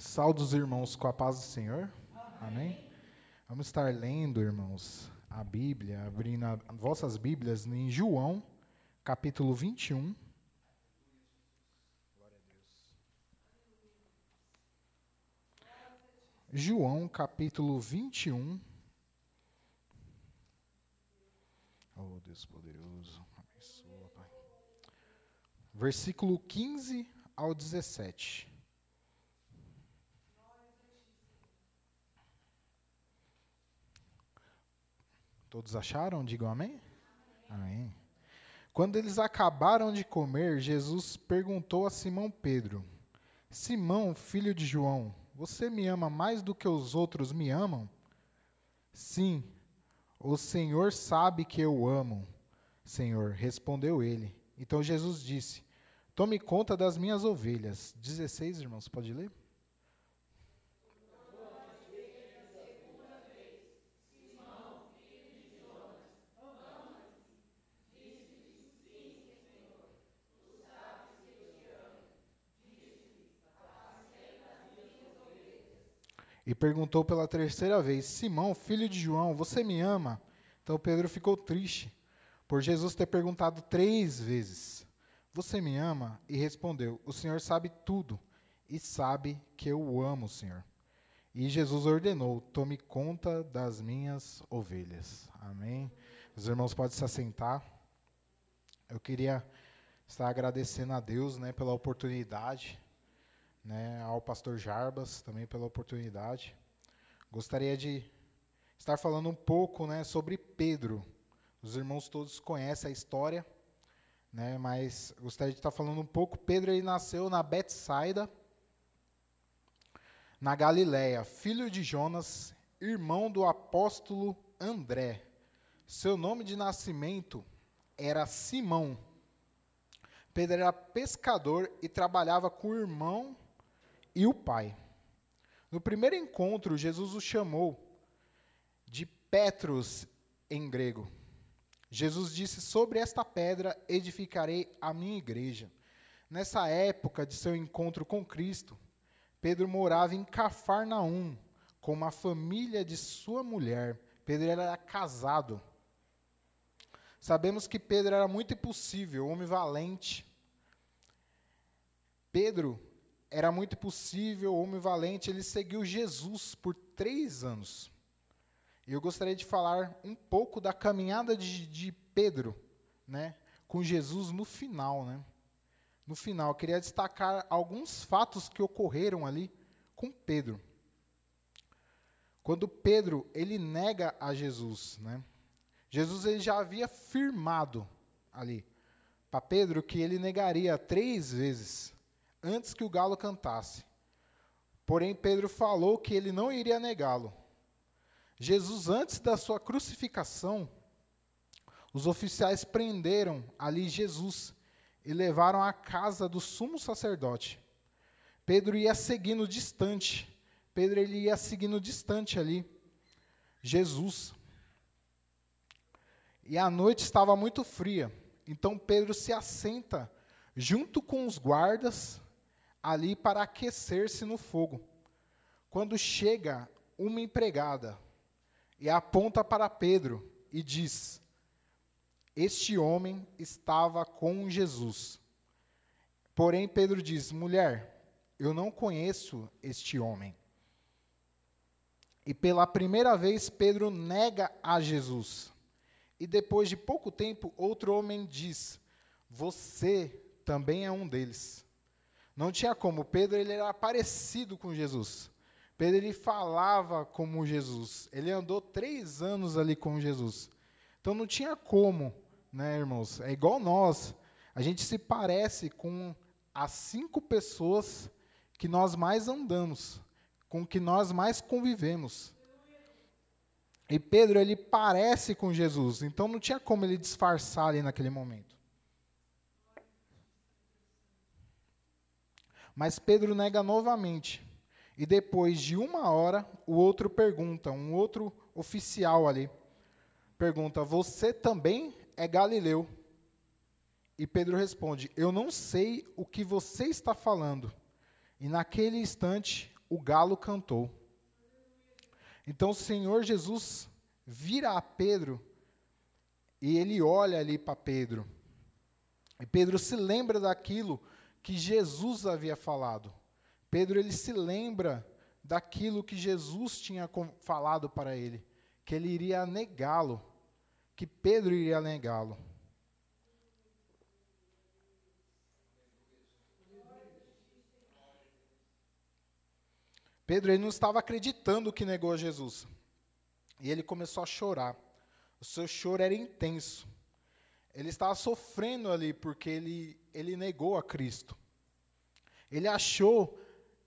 Salve os irmãos com a paz do Senhor. Amém. Vamos estar lendo, irmãos, a Bíblia, abrindo a, vossas Bíblias em João, capítulo 21. João, capítulo 21. Oh, Deus poderoso, abençoa, Pai. Versículo 15 ao 17. Todos acharam? Digam amém? Amém. Quando eles acabaram de comer, Jesus perguntou a Simão Pedro: Simão, filho de João, você me ama mais do que os outros me amam? Sim, o Senhor sabe que eu amo. Senhor, respondeu ele. Então Jesus disse: Tome conta das minhas ovelhas. 16, irmãos, pode ler? E perguntou pela terceira vez: Simão, filho de João, você me ama? Então Pedro ficou triste por Jesus ter perguntado três vezes: Você me ama? E respondeu: O Senhor sabe tudo e sabe que eu o amo, Senhor. E Jesus ordenou: Tome conta das minhas ovelhas. Amém. Os irmãos podem se assentar. Eu queria estar agradecendo a Deus né, pela oportunidade né, ao pastor Jarbas também pela oportunidade. Gostaria de estar falando um pouco né, sobre Pedro. Os irmãos todos conhecem a história, né, mas gostaria de estar falando um pouco. Pedro ele nasceu na Betsaida, na Galiléia, filho de Jonas, irmão do apóstolo André. Seu nome de nascimento era Simão. Pedro era pescador e trabalhava com o irmão e o Pai. No primeiro encontro, Jesus o chamou de Petros em grego. Jesus disse: Sobre esta pedra edificarei a minha igreja. Nessa época de seu encontro com Cristo, Pedro morava em Cafarnaum com uma família de sua mulher. Pedro era casado. Sabemos que Pedro era muito impossível, homem valente. Pedro era muito possível, homem valente, ele seguiu Jesus por três anos. E eu gostaria de falar um pouco da caminhada de, de Pedro, né, com Jesus no final, né. No final, eu queria destacar alguns fatos que ocorreram ali com Pedro. Quando Pedro ele nega a Jesus, né? Jesus ele já havia firmado ali para Pedro que ele negaria três vezes antes que o galo cantasse. Porém, Pedro falou que ele não iria negá-lo. Jesus, antes da sua crucificação, os oficiais prenderam ali Jesus e levaram à casa do sumo sacerdote. Pedro ia seguindo distante. Pedro ele ia seguindo distante ali. Jesus. E a noite estava muito fria. Então Pedro se assenta junto com os guardas ali para aquecer-se no fogo. Quando chega uma empregada e aponta para Pedro e diz: Este homem estava com Jesus. Porém, Pedro diz: Mulher, eu não conheço este homem. E pela primeira vez, Pedro nega a Jesus. E depois de pouco tempo, outro homem diz: Você também é um deles. Não tinha como. Pedro ele era parecido com Jesus. Pedro ele falava como Jesus. Ele andou três anos ali com Jesus. Então não tinha como, né, irmãos? É igual nós. A gente se parece com as cinco pessoas que nós mais andamos, com que nós mais convivemos. E Pedro ele parece com Jesus. Então não tinha como ele disfarçar ali naquele momento. Mas Pedro nega novamente. E depois de uma hora, o outro pergunta, um outro oficial ali, pergunta: Você também é galileu? E Pedro responde: Eu não sei o que você está falando. E naquele instante, o galo cantou. Então o Senhor Jesus vira a Pedro e ele olha ali para Pedro. E Pedro se lembra daquilo que Jesus havia falado. Pedro ele se lembra daquilo que Jesus tinha falado para ele, que ele iria negá-lo, que Pedro iria negá-lo. Pedro ele não estava acreditando que negou Jesus. E ele começou a chorar. O seu choro era intenso. Ele estava sofrendo ali porque ele, ele negou a Cristo. Ele achou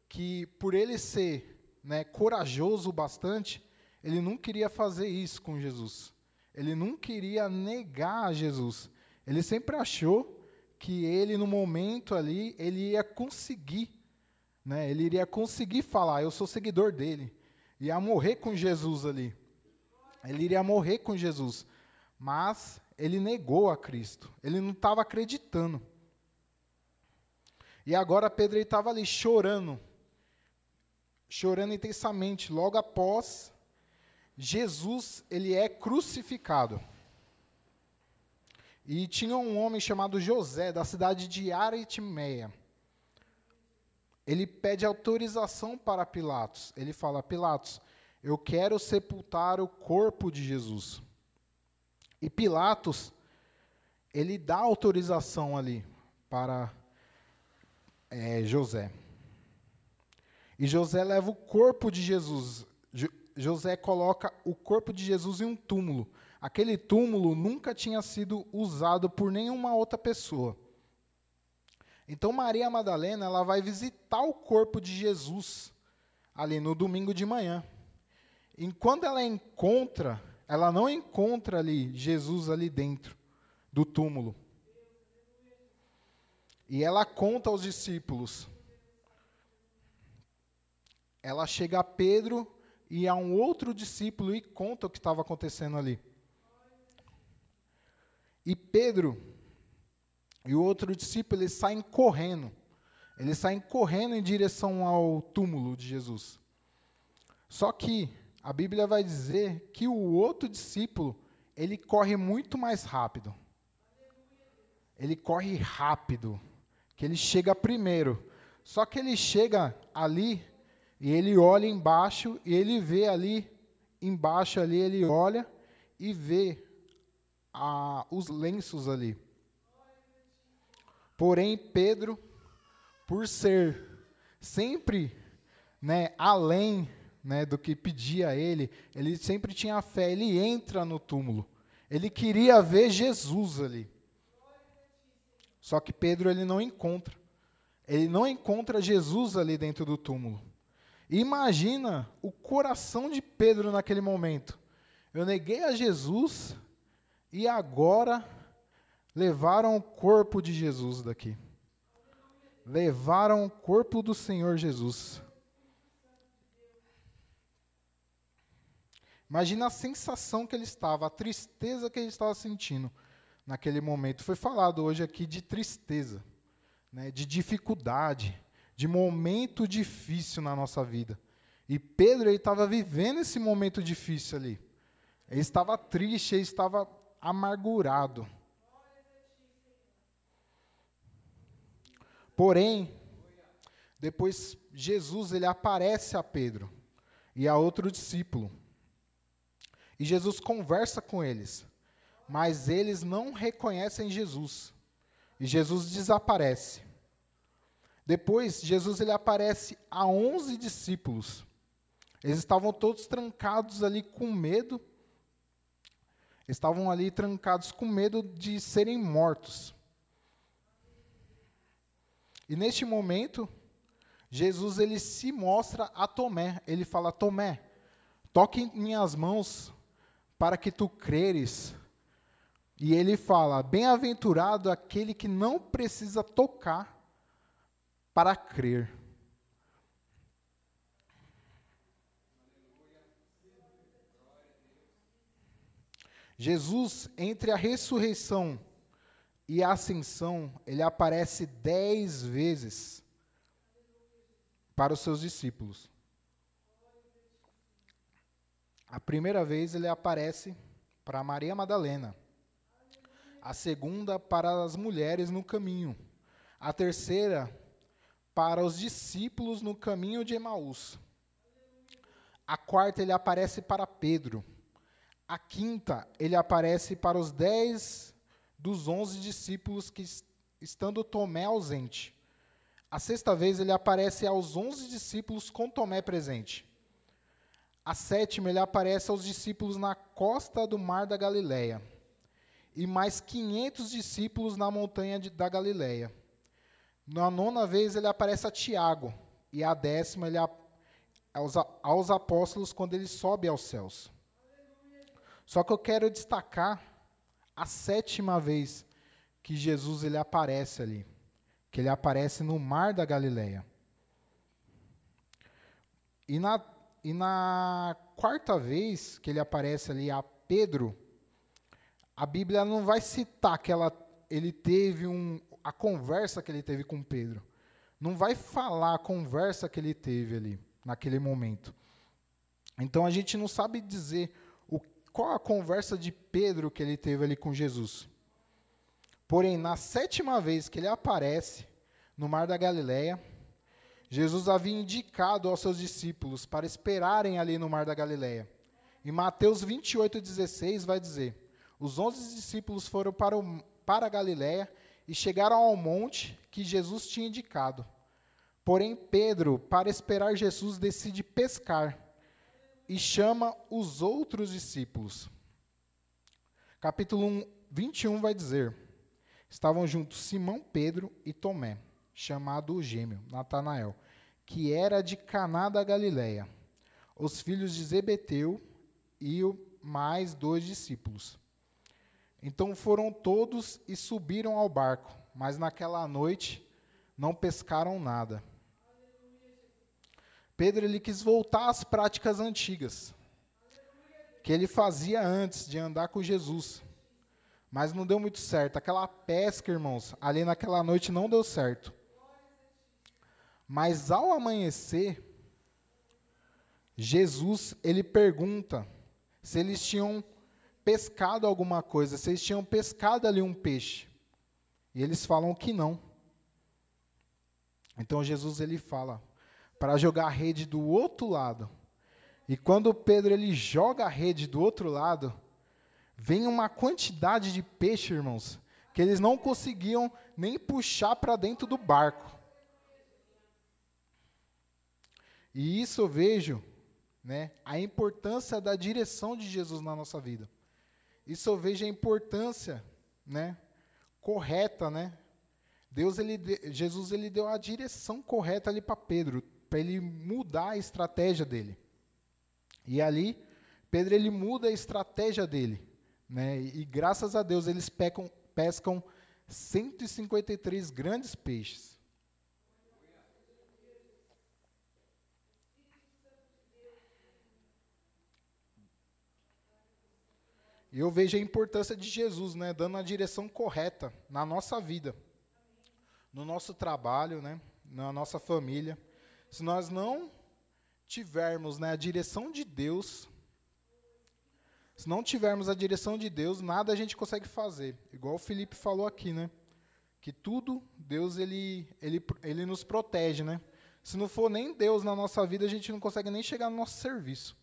que por ele ser né, corajoso bastante, ele não queria fazer isso com Jesus. Ele não queria negar a Jesus. Ele sempre achou que ele, no momento ali, ele ia conseguir. Né, ele iria conseguir falar, eu sou seguidor dele. Ia morrer com Jesus ali. Ele iria morrer com Jesus. Mas ele negou a Cristo. Ele não estava acreditando. E agora Pedro estava ali chorando, chorando intensamente, logo após Jesus ele é crucificado. E tinha um homem chamado José, da cidade de Aritmeia. Ele pede autorização para Pilatos. Ele fala: Pilatos, eu quero sepultar o corpo de Jesus. E Pilatos, ele dá autorização ali para é, José. E José leva o corpo de Jesus. Jo José coloca o corpo de Jesus em um túmulo. Aquele túmulo nunca tinha sido usado por nenhuma outra pessoa. Então Maria Madalena ela vai visitar o corpo de Jesus ali no domingo de manhã. E quando ela encontra, ela não encontra ali Jesus ali dentro do túmulo. E ela conta aos discípulos. Ela chega a Pedro e a um outro discípulo e conta o que estava acontecendo ali. E Pedro e o outro discípulo eles saem correndo. Eles saem correndo em direção ao túmulo de Jesus. Só que a Bíblia vai dizer que o outro discípulo, ele corre muito mais rápido. Ele corre rápido, que ele chega primeiro. Só que ele chega ali e ele olha embaixo e ele vê ali embaixo ali ele olha e vê a, os lenços ali. Porém Pedro, por ser sempre, né, além né, do que pedia a ele, ele sempre tinha fé, ele entra no túmulo. Ele queria ver Jesus ali. Só que Pedro ele não encontra. Ele não encontra Jesus ali dentro do túmulo. Imagina o coração de Pedro naquele momento. Eu neguei a Jesus e agora levaram o corpo de Jesus daqui. Levaram o corpo do Senhor Jesus. Imagina a sensação que ele estava, a tristeza que ele estava sentindo naquele momento. Foi falado hoje aqui de tristeza, né, de dificuldade, de momento difícil na nossa vida. E Pedro estava vivendo esse momento difícil ali. Ele estava triste, ele estava amargurado. Porém, depois Jesus ele aparece a Pedro e a outro discípulo. E Jesus conversa com eles, mas eles não reconhecem Jesus. E Jesus desaparece. Depois, Jesus ele aparece a 11 discípulos. Eles estavam todos trancados ali com medo. Estavam ali trancados com medo de serem mortos. E neste momento, Jesus ele se mostra a Tomé. Ele fala: Tomé, toque em minhas mãos para que tu creres. E ele fala: Bem-aventurado aquele que não precisa tocar para crer. Jesus, entre a ressurreição e a ascensão, ele aparece dez vezes para os seus discípulos. A primeira vez ele aparece para Maria Madalena. A segunda para as mulheres no caminho. A terceira para os discípulos no caminho de Emaús. A quarta ele aparece para Pedro. A quinta ele aparece para os dez dos onze discípulos que estando Tomé ausente. A sexta vez ele aparece aos onze discípulos com Tomé presente. A sétima ele aparece aos discípulos na costa do mar da Galileia. E mais quinhentos discípulos na montanha de, da Galileia. Na nona vez ele aparece a Tiago. E a décima ele aos, aos apóstolos quando ele sobe aos céus. Só que eu quero destacar a sétima vez que Jesus ele aparece ali, que ele aparece no mar da Galileia. E na, e na quarta vez que ele aparece ali a Pedro, a Bíblia não vai citar que ela, ele teve um, a conversa que ele teve com Pedro. Não vai falar a conversa que ele teve ali, naquele momento. Então a gente não sabe dizer o, qual a conversa de Pedro que ele teve ali com Jesus. Porém, na sétima vez que ele aparece no mar da Galileia, Jesus havia indicado aos seus discípulos para esperarem ali no mar da Galileia. Em Mateus 28, 16, vai dizer: Os onze discípulos foram para, o, para a Galileia e chegaram ao monte que Jesus tinha indicado. Porém, Pedro, para esperar Jesus, decide pescar e chama os outros discípulos. Capítulo 1, 21 vai dizer: estavam juntos Simão Pedro e Tomé, chamado o gêmeo, Natanael, que era de Caná da Galileia, os filhos de Zebeteu e mais dois discípulos. Então foram todos e subiram ao barco, mas naquela noite não pescaram nada. Pedro ele quis voltar às práticas antigas que ele fazia antes de andar com Jesus. Mas não deu muito certo. Aquela pesca, irmãos, ali naquela noite não deu certo. Mas ao amanhecer, Jesus, ele pergunta se eles tinham pescado alguma coisa, se eles tinham pescado ali um peixe. E eles falam que não. Então Jesus ele fala para jogar a rede do outro lado. E quando Pedro ele joga a rede do outro lado, vem uma quantidade de peixe, irmãos, que eles não conseguiam nem puxar para dentro do barco. E isso eu vejo, né, a importância da direção de Jesus na nossa vida. Isso eu vejo a importância, né, correta, né? Deus ele Jesus ele deu a direção correta ali para Pedro, para ele mudar a estratégia dele. E ali Pedro ele muda a estratégia dele. Né? E graças a Deus eles pecam, pescam 153 grandes peixes. E eu vejo a importância de Jesus, né, dando a direção correta na nossa vida, no nosso trabalho, né, na nossa família. Se nós não tivermos né, a direção de Deus, se não tivermos a direção de Deus, nada a gente consegue fazer. Igual o Felipe falou aqui, né? Que tudo, Deus, ele, ele, ele nos protege, né? Se não for nem Deus na nossa vida, a gente não consegue nem chegar no nosso serviço.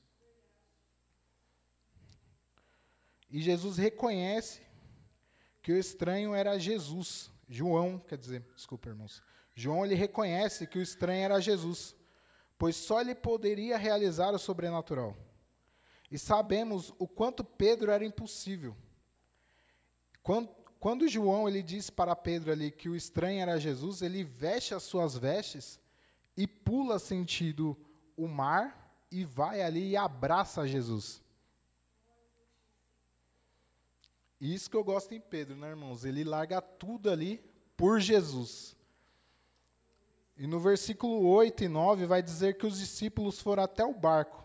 E Jesus reconhece que o estranho era Jesus. João, quer dizer, desculpa, irmãos. João ele reconhece que o estranho era Jesus, pois só ele poderia realizar o sobrenatural. E sabemos o quanto Pedro era impossível. Quando, quando João ele diz para Pedro ali que o estranho era Jesus, ele veste as suas vestes e pula sentido o mar e vai ali e abraça Jesus. Isso que eu gosto em Pedro, né, irmãos? Ele larga tudo ali por Jesus. E no versículo 8 e 9 vai dizer que os discípulos foram até o barco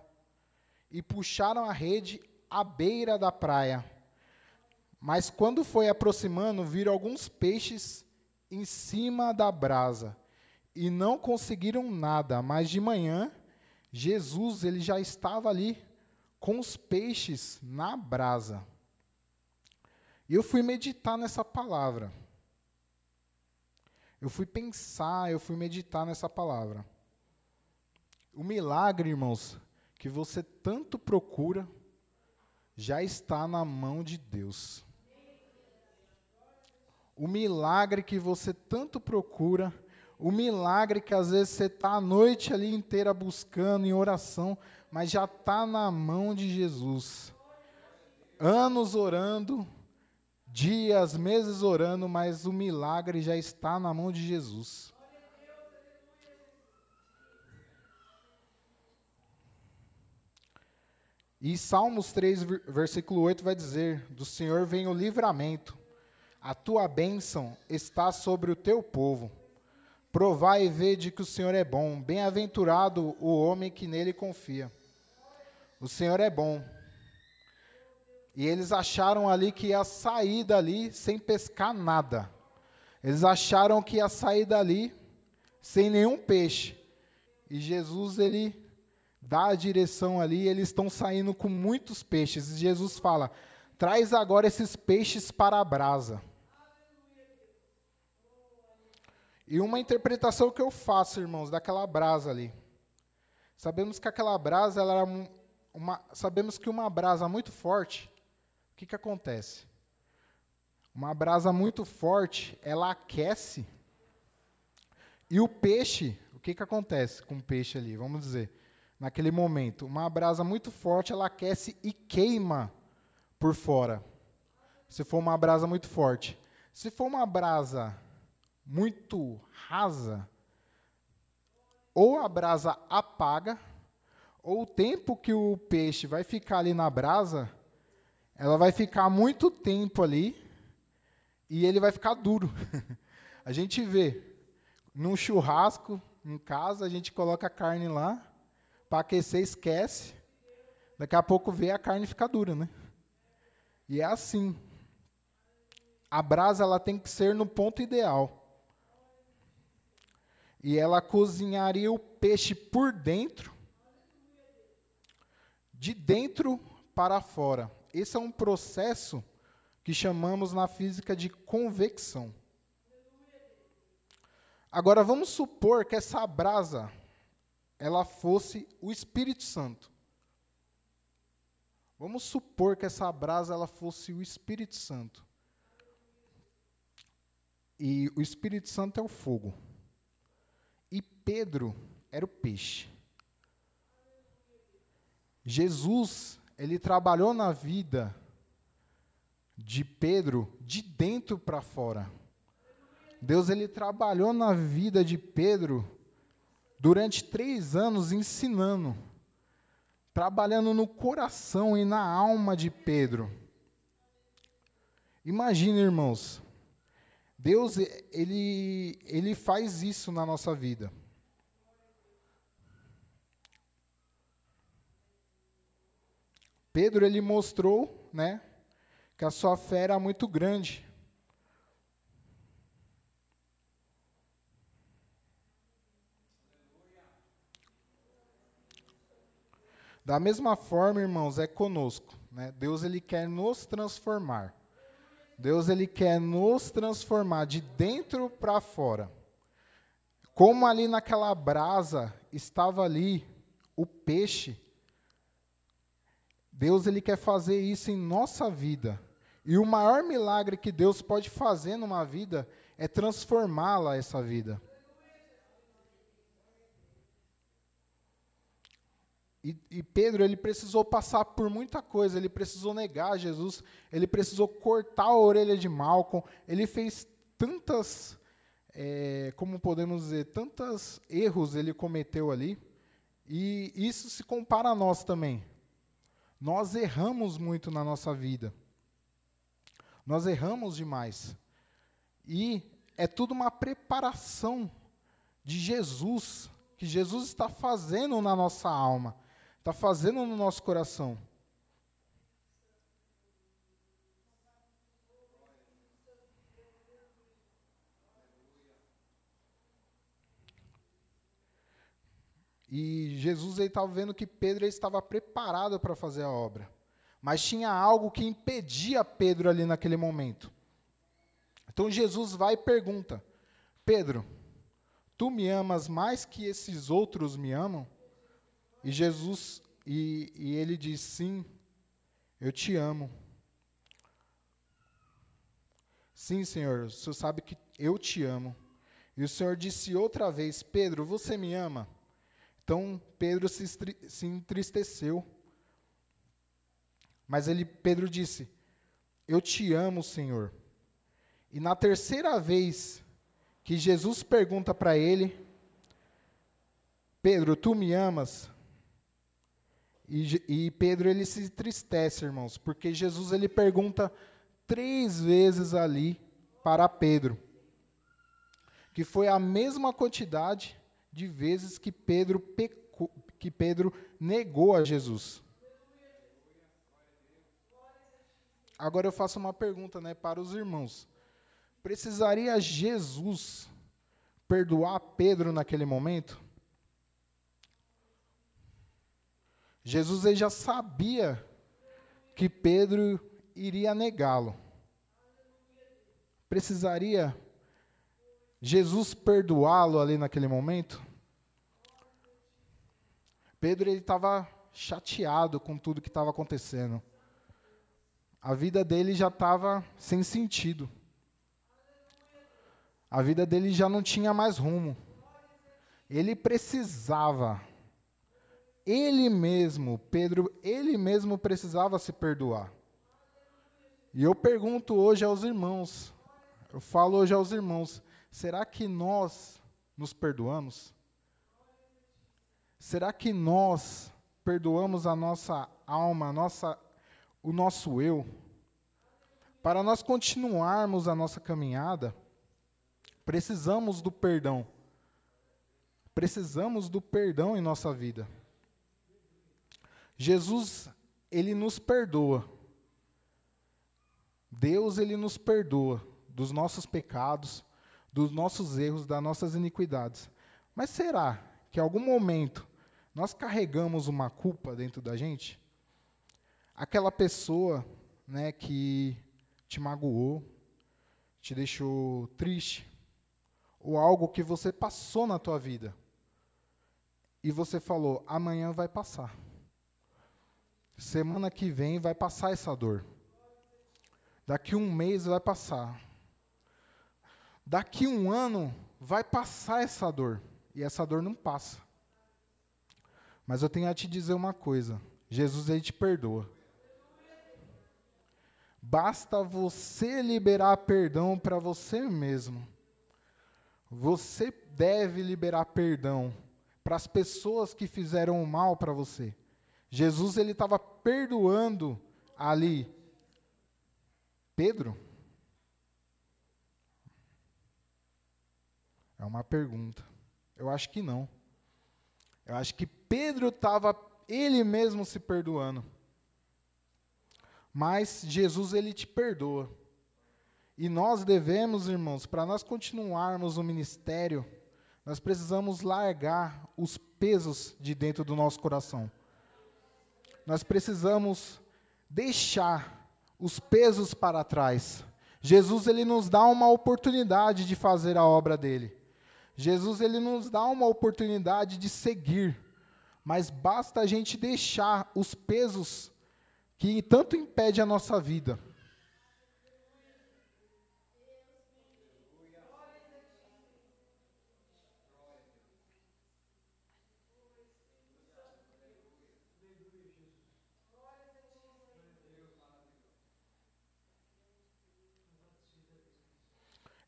e puxaram a rede à beira da praia. Mas quando foi aproximando, viram alguns peixes em cima da brasa e não conseguiram nada. Mas de manhã, Jesus ele já estava ali com os peixes na brasa. E eu fui meditar nessa palavra. Eu fui pensar, eu fui meditar nessa palavra. O milagre, irmãos, que você tanto procura, já está na mão de Deus. O milagre que você tanto procura, o milagre que às vezes você está a noite ali inteira buscando em oração, mas já está na mão de Jesus. Anos orando, dias, meses orando, mas o milagre já está na mão de Jesus. E Salmos 3, versículo 8 vai dizer: Do Senhor vem o livramento, a tua bênção está sobre o teu povo. Provai e vede que o Senhor é bom, bem-aventurado o homem que nele confia. O Senhor é bom. E eles acharam ali que ia sair dali sem pescar nada. Eles acharam que ia sair dali sem nenhum peixe. E Jesus, ele dá a direção ali, eles estão saindo com muitos peixes. E Jesus fala: traz agora esses peixes para a brasa. E uma interpretação que eu faço, irmãos, daquela brasa ali. Sabemos que aquela brasa, ela era uma, sabemos que uma brasa muito forte, o que, que acontece? Uma brasa muito forte, ela aquece. E o peixe, o que, que acontece com o peixe ali? Vamos dizer, naquele momento. Uma brasa muito forte, ela aquece e queima por fora. Se for uma brasa muito forte. Se for uma brasa muito rasa, ou a brasa apaga, ou o tempo que o peixe vai ficar ali na brasa, ela vai ficar muito tempo ali e ele vai ficar duro. a gente vê num churrasco em casa, a gente coloca a carne lá, para aquecer, esquece. Daqui a pouco vê a carne ficar dura, né? E é assim. A brasa ela tem que ser no ponto ideal. E ela cozinharia o peixe por dentro, de dentro para fora. Esse é um processo que chamamos na física de convecção. Agora vamos supor que essa brasa ela fosse o Espírito Santo. Vamos supor que essa brasa ela fosse o Espírito Santo. E o Espírito Santo é o fogo. E Pedro era o peixe. Jesus, ele trabalhou na vida de Pedro de dentro para fora. Deus ele trabalhou na vida de Pedro durante três anos ensinando, trabalhando no coração e na alma de Pedro. Imagina, irmãos, Deus ele, ele faz isso na nossa vida. Pedro ele mostrou, né, que a sua fé era muito grande. Da mesma forma, irmãos, é conosco. Né? Deus ele quer nos transformar. Deus ele quer nos transformar de dentro para fora. Como ali naquela brasa estava ali o peixe, Deus ele quer fazer isso em nossa vida. E o maior milagre que Deus pode fazer numa vida é transformá-la essa vida. E, e, Pedro, ele precisou passar por muita coisa, ele precisou negar Jesus, ele precisou cortar a orelha de Malcolm, ele fez tantas, é, como podemos dizer, tantos erros ele cometeu ali, e isso se compara a nós também. Nós erramos muito na nossa vida. Nós erramos demais. E é tudo uma preparação de Jesus, que Jesus está fazendo na nossa alma está fazendo no nosso coração. E Jesus estava vendo que Pedro estava preparado para fazer a obra. Mas tinha algo que impedia Pedro ali naquele momento. Então Jesus vai e pergunta: Pedro, tu me amas mais que esses outros me amam? E Jesus, e, e ele diz: Sim, eu te amo. Sim, Senhor, o Senhor sabe que eu te amo. E o Senhor disse outra vez: Pedro, você me ama? Então Pedro se, se entristeceu. Mas ele, Pedro disse: Eu te amo, Senhor. E na terceira vez que Jesus pergunta para ele: Pedro, tu me amas? E, e, Pedro ele se entristece, irmãos, porque Jesus ele pergunta três vezes ali para Pedro, que foi a mesma quantidade de vezes que Pedro pecou, que Pedro negou a Jesus. Agora eu faço uma pergunta, né, para os irmãos. Precisaria Jesus perdoar Pedro naquele momento? Jesus ele já sabia que Pedro iria negá-lo. Precisaria Jesus perdoá-lo ali naquele momento? Pedro ele estava chateado com tudo que estava acontecendo. A vida dele já estava sem sentido. A vida dele já não tinha mais rumo. Ele precisava, ele mesmo, Pedro, ele mesmo precisava se perdoar. E eu pergunto hoje aos irmãos, eu falo hoje aos irmãos, Será que nós nos perdoamos? Será que nós perdoamos a nossa alma, a nossa, o nosso eu? Para nós continuarmos a nossa caminhada, precisamos do perdão. Precisamos do perdão em nossa vida. Jesus, ele nos perdoa. Deus, ele nos perdoa dos nossos pecados, dos nossos erros, das nossas iniquidades. Mas será que em algum momento nós carregamos uma culpa dentro da gente? Aquela pessoa né, que te magoou, te deixou triste, ou algo que você passou na tua vida, e você falou, amanhã vai passar. Semana que vem vai passar essa dor. Daqui um mês vai passar. Daqui um ano vai passar essa dor. E essa dor não passa. Mas eu tenho a te dizer uma coisa: Jesus ele te perdoa. Basta você liberar perdão para você mesmo. Você deve liberar perdão para as pessoas que fizeram o mal para você. Jesus ele estava perdoando ali Pedro. É uma pergunta. Eu acho que não. Eu acho que Pedro estava ele mesmo se perdoando. Mas Jesus ele te perdoa. E nós devemos, irmãos, para nós continuarmos o ministério, nós precisamos largar os pesos de dentro do nosso coração. Nós precisamos deixar os pesos para trás. Jesus ele nos dá uma oportunidade de fazer a obra dele. Jesus ele nos dá uma oportunidade de seguir, mas basta a gente deixar os pesos que tanto impede a nossa vida.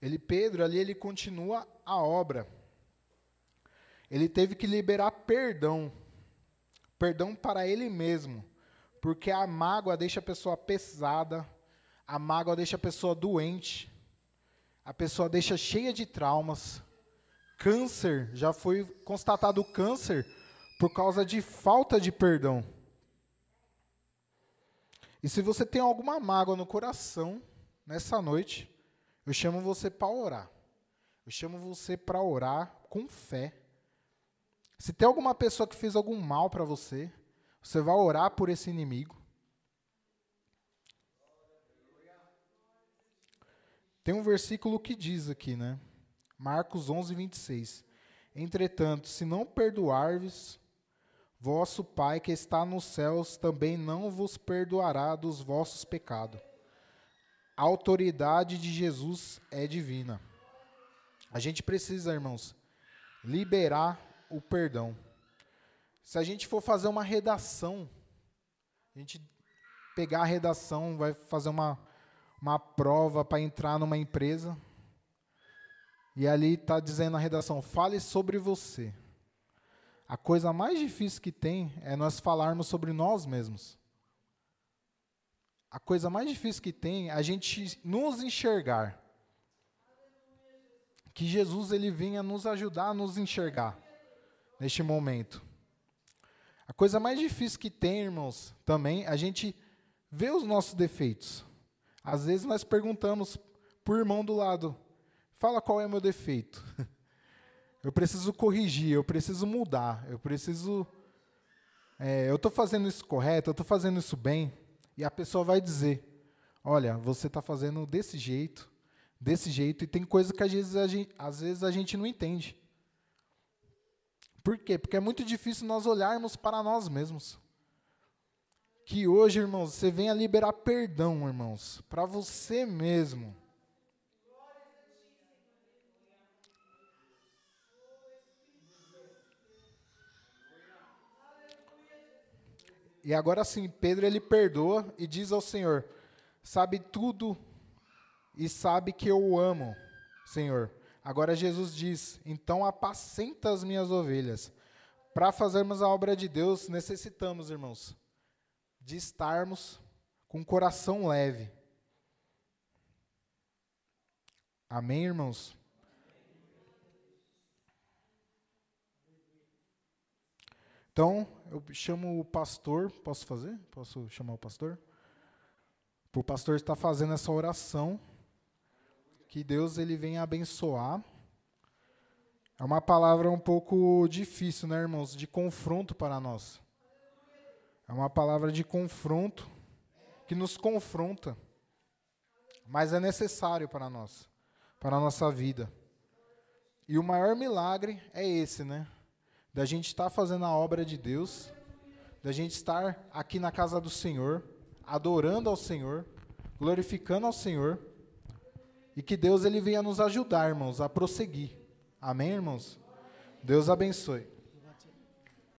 Ele, Pedro, ali ele continua a obra. Ele teve que liberar perdão. Perdão para ele mesmo. Porque a mágoa deixa a pessoa pesada, a mágoa deixa a pessoa doente, a pessoa deixa cheia de traumas. Câncer, já foi constatado câncer por causa de falta de perdão. E se você tem alguma mágoa no coração, nessa noite, eu chamo você para orar. Eu chamo você para orar com fé. Se tem alguma pessoa que fez algum mal para você, você vai orar por esse inimigo. Tem um versículo que diz aqui, né? Marcos 11, 26. Entretanto, se não perdoardes, vosso Pai que está nos céus também não vos perdoará dos vossos pecados. A autoridade de Jesus é divina. A gente precisa, irmãos, liberar o perdão. Se a gente for fazer uma redação, a gente pegar a redação, vai fazer uma, uma prova para entrar numa empresa, e ali está dizendo na redação: fale sobre você. A coisa mais difícil que tem é nós falarmos sobre nós mesmos. A coisa mais difícil que tem é a gente nos enxergar. Que Jesus ele venha nos ajudar a nos enxergar neste momento. A coisa mais difícil que tem, irmãos, também, a gente vê os nossos defeitos. Às vezes nós perguntamos o irmão do lado: fala qual é meu defeito. Eu preciso corrigir, eu preciso mudar, eu preciso. É, eu estou fazendo isso correto, eu estou fazendo isso bem. E a pessoa vai dizer: olha, você está fazendo desse jeito, desse jeito, e tem coisa que às vezes a gente, às vezes a gente não entende. Por quê? Porque é muito difícil nós olharmos para nós mesmos. Que hoje, irmãos, você venha liberar perdão, irmãos, para você mesmo. E agora sim, Pedro ele perdoa e diz ao Senhor: Sabe tudo e sabe que eu o amo, Senhor. Agora Jesus diz: então apacenta as minhas ovelhas. Para fazermos a obra de Deus, necessitamos, irmãos, de estarmos com o coração leve. Amém, irmãos? Então, eu chamo o pastor. Posso fazer? Posso chamar o pastor? O pastor estar fazendo essa oração que Deus ele venha abençoar. É uma palavra um pouco difícil, né, irmãos, de confronto para nós. É uma palavra de confronto que nos confronta, mas é necessário para nós, para a nossa vida. E o maior milagre é esse, né? Da gente estar fazendo a obra de Deus, da gente estar aqui na casa do Senhor, adorando ao Senhor, glorificando ao Senhor e que Deus ele venha nos ajudar, irmãos, a prosseguir. Amém, irmãos? Deus abençoe.